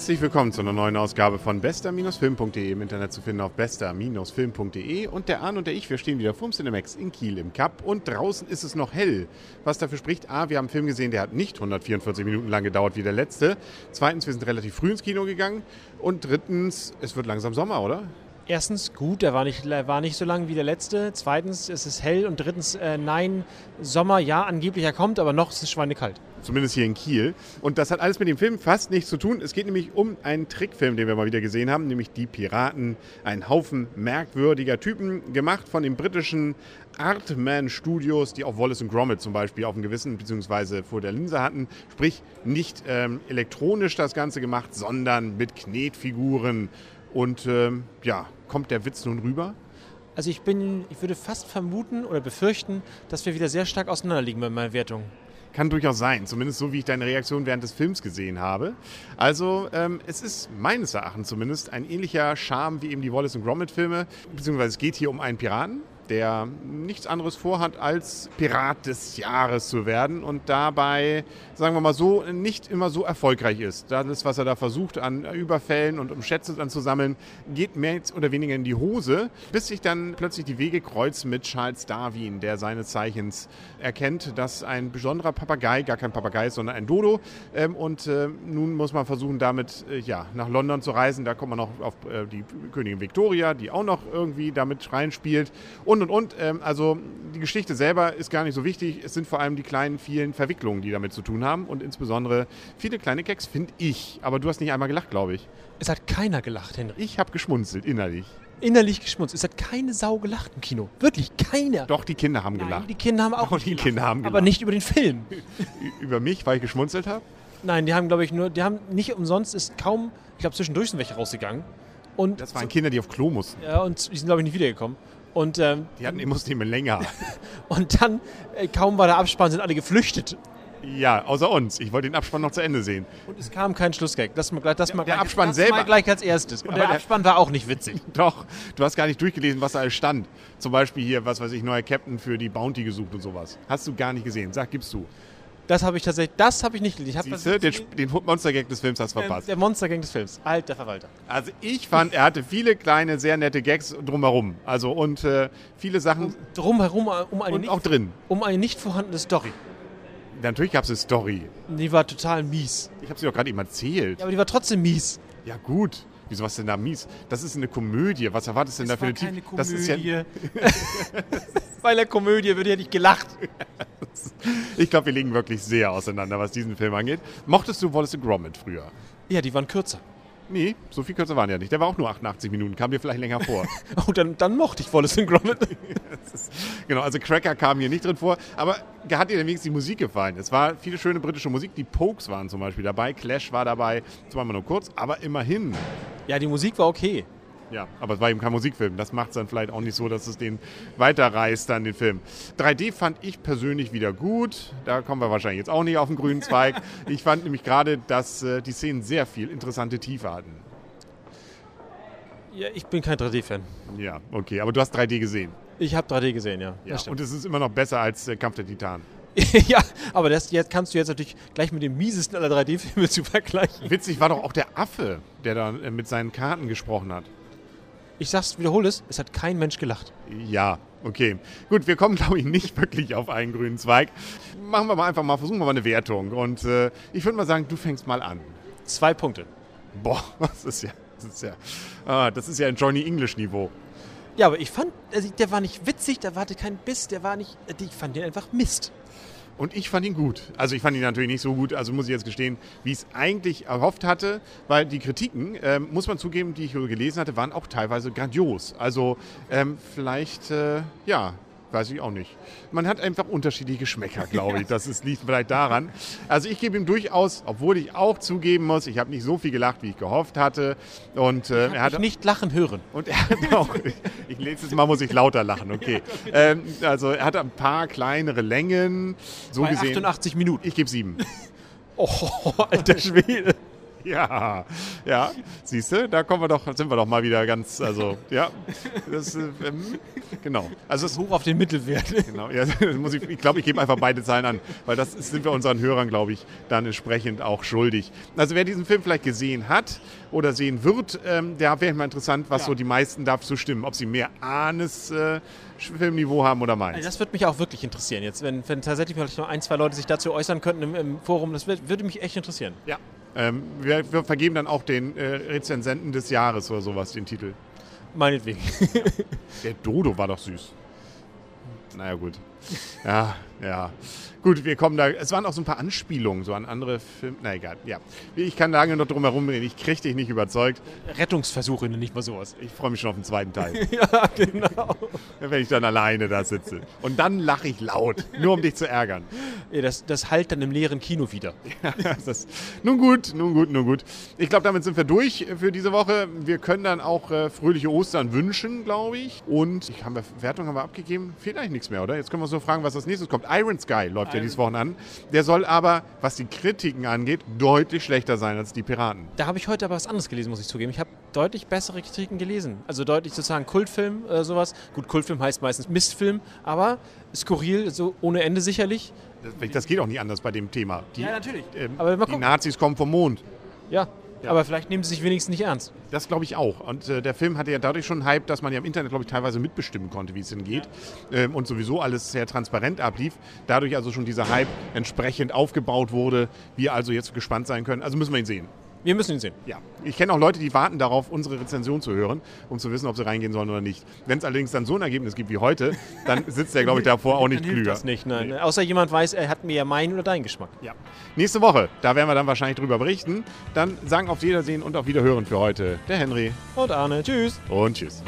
Herzlich willkommen zu einer neuen Ausgabe von bester-film.de im Internet zu finden auf bester-film.de und der Arne und der ich, wir stehen wieder vorm Cinemax in Kiel im Cup und draußen ist es noch hell, was dafür spricht, a, wir haben einen Film gesehen, der hat nicht 144 Minuten lang gedauert wie der letzte, zweitens, wir sind relativ früh ins Kino gegangen und drittens, es wird langsam Sommer, oder? Erstens, gut, der war nicht, war nicht so lang wie der letzte. Zweitens, es ist hell. Und drittens, äh, nein, Sommer, ja, angeblich er kommt, aber noch ist es schweinekalt. Zumindest hier in Kiel. Und das hat alles mit dem Film fast nichts zu tun. Es geht nämlich um einen Trickfilm, den wir mal wieder gesehen haben, nämlich Die Piraten. Ein Haufen merkwürdiger Typen, gemacht von den britischen Artman Studios, die auch Wallace und Gromit zum Beispiel auf dem Gewissen bzw. vor der Linse hatten. Sprich, nicht ähm, elektronisch das Ganze gemacht, sondern mit Knetfiguren. Und ähm, ja, kommt der Witz nun rüber? Also ich bin, ich würde fast vermuten oder befürchten, dass wir wieder sehr stark auseinanderliegen bei meiner Wertung. Kann durchaus sein, zumindest so wie ich deine Reaktion während des Films gesehen habe. Also ähm, es ist meines Erachtens zumindest ein ähnlicher Charme wie eben die Wallace und Gromit Filme, beziehungsweise es geht hier um einen Piraten, der nichts anderes vorhat, als Pirat des Jahres zu werden und dabei, sagen wir mal so, nicht immer so erfolgreich ist. Das, was er da versucht an Überfällen und um Schätze dann zu sammeln, geht mehr oder weniger in die Hose, bis sich dann plötzlich die Wege kreuzen mit Charles Darwin, der seines Zeichens erkennt, dass ein besonderer Papagei, gar kein Papagei ist, sondern ein Dodo. Ähm, und äh, nun muss man versuchen, damit äh, ja, nach London zu reisen. Da kommt man noch auf äh, die Königin Victoria, die auch noch irgendwie damit reinspielt. Und und und und. Ähm, also die Geschichte selber ist gar nicht so wichtig. Es sind vor allem die kleinen, vielen Verwicklungen, die damit zu tun haben. Und insbesondere viele kleine Gags, finde ich. Aber du hast nicht einmal gelacht, glaube ich. Es hat keiner gelacht, Henry. Ich habe geschmunzelt, innerlich. Innerlich geschmunzelt. Es hat keine Sau gelacht im Kino. Wirklich keiner. Doch, die Kinder haben Nein, gelacht. Die Kinder haben auch Doch, die gelacht, Kinder haben gelacht. Aber nicht über den Film. über mich, weil ich geschmunzelt habe? Nein, die haben, glaube ich, nur, die haben nicht umsonst, ist kaum, ich glaube, zwischendurch sind welche rausgegangen. Und das waren Kinder, die auf Klo mussten. Ja, und die sind, glaube ich, nicht wiedergekommen. Und, ähm, die hatten immer länger. und dann, äh, kaum war der Abspann, sind alle geflüchtet. Ja, außer uns. Ich wollte den Abspann noch zu Ende sehen. Und es kam kein Schlussgag. Das mal, das mal der gleich, Abspann das selber. Mal gleich als erstes. Und der, der Abspann war auch nicht witzig. Doch, du hast gar nicht durchgelesen, was da alles stand. Zum Beispiel hier, was weiß ich, neuer Captain für die Bounty gesucht und sowas. Hast du gar nicht gesehen. Sag, gibst du. Das habe ich tatsächlich, das habe ich nicht gelesen. Ich Siehste, den, den Monster-Gag des Films hast du verpasst. Der Monster-Gag des Films. Alter Verwalter. Also ich fand, er hatte viele kleine, sehr nette Gags drumherum. Also und äh, viele Sachen. Drumherum, um eine und nicht, auch drin. Um eine nicht vorhandene Story. Natürlich gab es eine Story. Die war total mies. Ich habe sie doch gerade eben erzählt. Ja, aber die war trotzdem mies. Ja gut. Wieso was denn da mies? Das ist eine Komödie. Was erwartest du denn da für eine Komödie. Das ist ja Bei der Komödie wird ja nicht gelacht. ich glaube, wir liegen wirklich sehr auseinander, was diesen Film angeht. Mochtest du Wallace Gromit früher? Ja, die waren kürzer. Nee, so viel kürzer waren ja nicht. Der war auch nur 88 Minuten, kam dir vielleicht länger vor. oh, dann, dann mochte ich Wallace Gromit. genau, also Cracker kam hier nicht drin vor. Aber hat dir denn wenigstens die Musik gefallen? Es war viele schöne britische Musik. Die Pokes waren zum Beispiel dabei, Clash war dabei. Zwar mal nur kurz, aber immerhin. Ja, die Musik war okay. Ja, aber es war eben kein Musikfilm. Das macht es dann vielleicht auch nicht so, dass es den weiterreißt, dann den Film. 3D fand ich persönlich wieder gut. Da kommen wir wahrscheinlich jetzt auch nicht auf den grünen Zweig. ich fand nämlich gerade, dass äh, die Szenen sehr viel interessante Tiefe hatten. Ja, ich bin kein 3D-Fan. Ja, okay. Aber du hast 3D gesehen. Ich habe 3D gesehen, ja. ja und es ist immer noch besser als äh, Kampf der Titanen. ja, aber das jetzt kannst du jetzt natürlich gleich mit dem miesesten aller 3D-Filme zu vergleichen. Witzig war doch auch der Affe, der da äh, mit seinen Karten gesprochen hat. Ich sag's, wiederhole es, es hat kein Mensch gelacht. Ja, okay. Gut, wir kommen, glaube ich, nicht wirklich auf einen grünen Zweig. Machen wir mal einfach mal, versuchen wir mal eine Wertung. Und äh, ich würde mal sagen, du fängst mal an. Zwei Punkte. Boah, das ist ja, das ist ja, ah, das ist ja ein Johnny English Niveau. Ja, aber ich fand, also der war nicht witzig, der hatte keinen Biss, der war nicht, ich fand den einfach Mist. Und ich fand ihn gut. Also ich fand ihn natürlich nicht so gut, also muss ich jetzt gestehen, wie ich es eigentlich erhofft hatte, weil die Kritiken, ähm, muss man zugeben, die ich gelesen hatte, waren auch teilweise grandios. Also ähm, vielleicht, äh, ja, weiß ich auch nicht. Man hat einfach unterschiedliche Geschmäcker, glaube ich. Das ist, liegt vielleicht daran. Also ich gebe ihm durchaus, obwohl ich auch zugeben muss, ich habe nicht so viel gelacht, wie ich gehofft hatte. Und, äh, ich er hat nicht lachen hören. Und er hat auch, ich, nächstes Mal muss ich lauter lachen, okay. Ähm, also er hat ein paar kleinere Längen. So Bei gesehen. 88 Minuten. Ich gebe sieben. oh, alter Schwede. Ja, ja, siehst du, da kommen wir doch, sind wir doch mal wieder ganz, also, ja, das, äh, ähm, genau. Also es, Hoch auf den Mittelwert. Genau, ja, muss ich, ich glaube, ich gebe einfach beide Zahlen an, weil das sind wir unseren Hörern, glaube ich, dann entsprechend auch schuldig. Also wer diesen Film vielleicht gesehen hat oder sehen wird, ähm, der wäre mal interessant, was Ja. so die meisten dazu stimmen, ob sie mehr Ahnes äh, Filmniveau haben oder meins. Also das würde mich auch wirklich interessieren jetzt, wenn, wenn tatsächlich vielleicht noch ein, zwei Leute sich dazu äußern könnten im, im Forum. Das würde mich echt interessieren. Ja. Ähm, wir, wir vergeben dann auch den äh, Rezensenten des Jahres oder sowas, den Titel. Meinetwegen. Der Dodo war doch süß. Naja, gut. Ja, ja. Gut, wir kommen da. Es waren auch so ein paar Anspielungen so an andere Filme. Na egal, ja. Ich kann lange noch drum herum reden. Ich kriege dich nicht überzeugt. Rettungsversuche, nicht mal sowas. Ich freue mich schon auf den zweiten Teil. Ja, genau. wenn ich dann alleine da sitze. Und dann lache ich laut, nur um dich zu ärgern. Ja, das, das halt dann im leeren Kino wieder. das, nun gut, nun gut, nun gut. Ich glaube, damit sind wir durch für diese Woche. Wir können dann auch äh, fröhliche Ostern wünschen, glaube ich. Und ich, haben wir, Wertung haben wir abgegeben. Fehlt eigentlich nichts mehr, oder? Jetzt können wir uns nur fragen, was als nächstes kommt. Iron Sky läuft ja Iron- dieses Wochen an. Der soll aber, was die Kritiken angeht, deutlich schlechter sein als die Piraten. Da habe ich heute aber was anderes gelesen, muss ich zugeben. Ich habe deutlich bessere Kritiken gelesen. Also deutlich sozusagen Kultfilm, äh, sowas. Gut, Kultfilm heißt meistens Mistfilm, aber skurril, so ohne Ende sicherlich. Das, das geht auch nicht anders bei dem Thema. Die, natürlich. ähm, Aber die. Nazis kommen vom Mond. Ja. Ja. aber vielleicht nehmen sie sich wenigstens nicht ernst. Das glaube ich auch. Und äh, der Film hatte ja dadurch schon einen Hype, dass man ja im Internet, glaube ich, teilweise mitbestimmen konnte, wie es denn geht. Ähm, und sowieso alles sehr transparent ablief. Dadurch also schon dieser Hype entsprechend aufgebaut wurde. Wir also jetzt gespannt sein können. Also müssen wir ihn sehen. Wir müssen ihn sehen. Ja. Ich kenne auch Leute, die warten darauf, unsere Rezension zu hören, um zu wissen, ob sie reingehen sollen oder nicht. Wenn es allerdings dann so ein Ergebnis gibt wie heute, dann sitzt der, glaube ich, davor auch nicht klüger. das nicht, nein. Nee. Außer jemand weiß, er hat mir ja meinen oder deinen Geschmack. Ja. Nächste Woche, da werden wir dann wahrscheinlich drüber berichten. Dann sagen auf Wiedersehen und auf Wiederhören für heute der Henry Und Arne, tschüss. und tschüss.